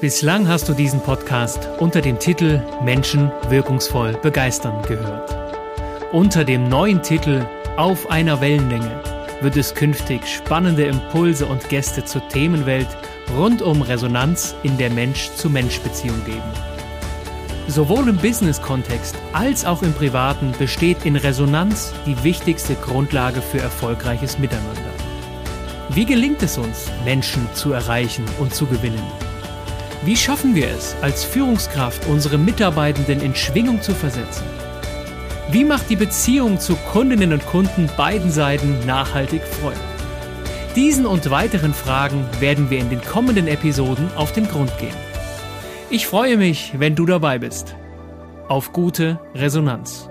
Bislang hast du diesen Podcast unter dem Titel Menschen wirkungsvoll begeistern gehört. Unter dem neuen Titel Auf einer Wellenlänge wird es künftig spannende Impulse und Gäste zur Themenwelt rund um Resonanz in der Mensch-zu-Mensch-Beziehung geben. Sowohl im Business-Kontext als auch im privaten besteht in Resonanz die wichtigste Grundlage für erfolgreiches Miteinander. Wie gelingt es uns, Menschen zu erreichen und zu gewinnen? Wie schaffen wir es, als Führungskraft unsere Mitarbeitenden in Schwingung zu versetzen? Wie macht die Beziehung zu Kundinnen und Kunden beiden Seiten nachhaltig Freude? Diesen und weiteren Fragen werden wir in den kommenden Episoden auf den Grund gehen. Ich freue mich, wenn du dabei bist. Auf gute Resonanz.